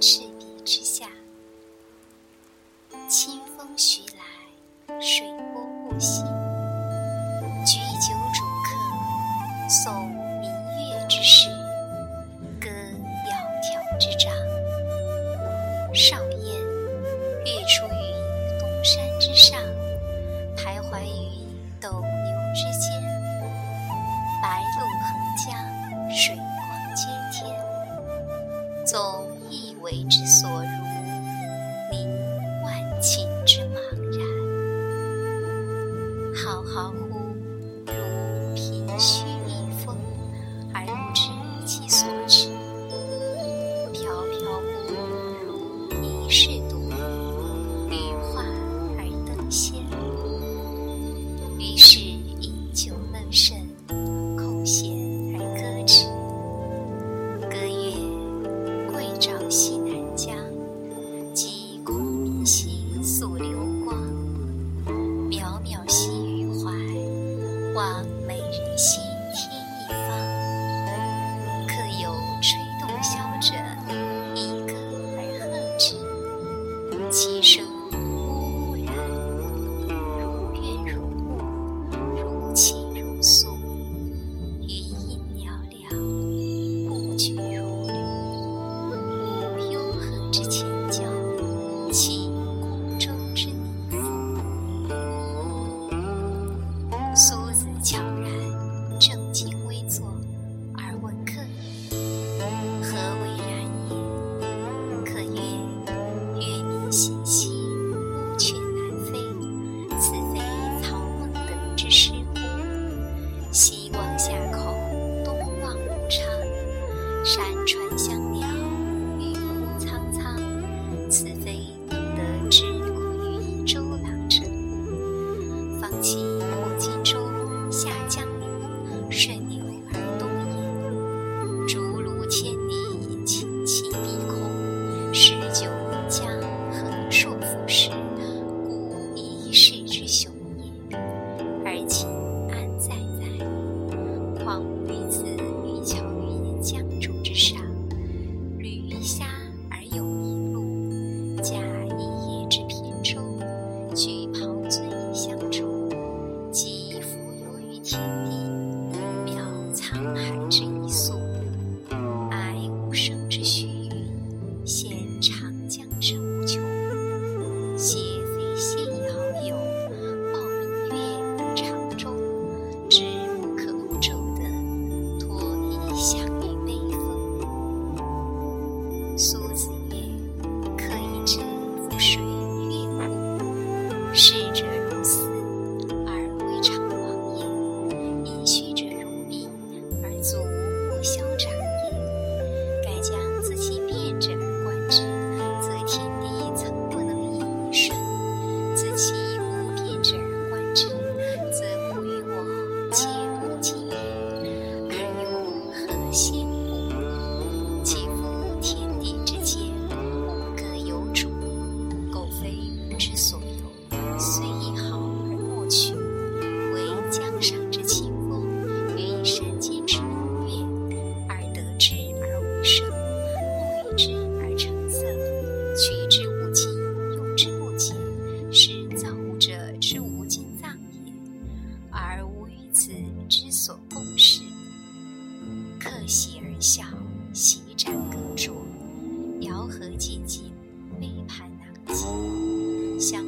赤壁之下清风徐来水波不兴行天一方客有吹洞箫者倚歌而和之其声相处 So 小席展歌著遥和寂静杯盘囊藉相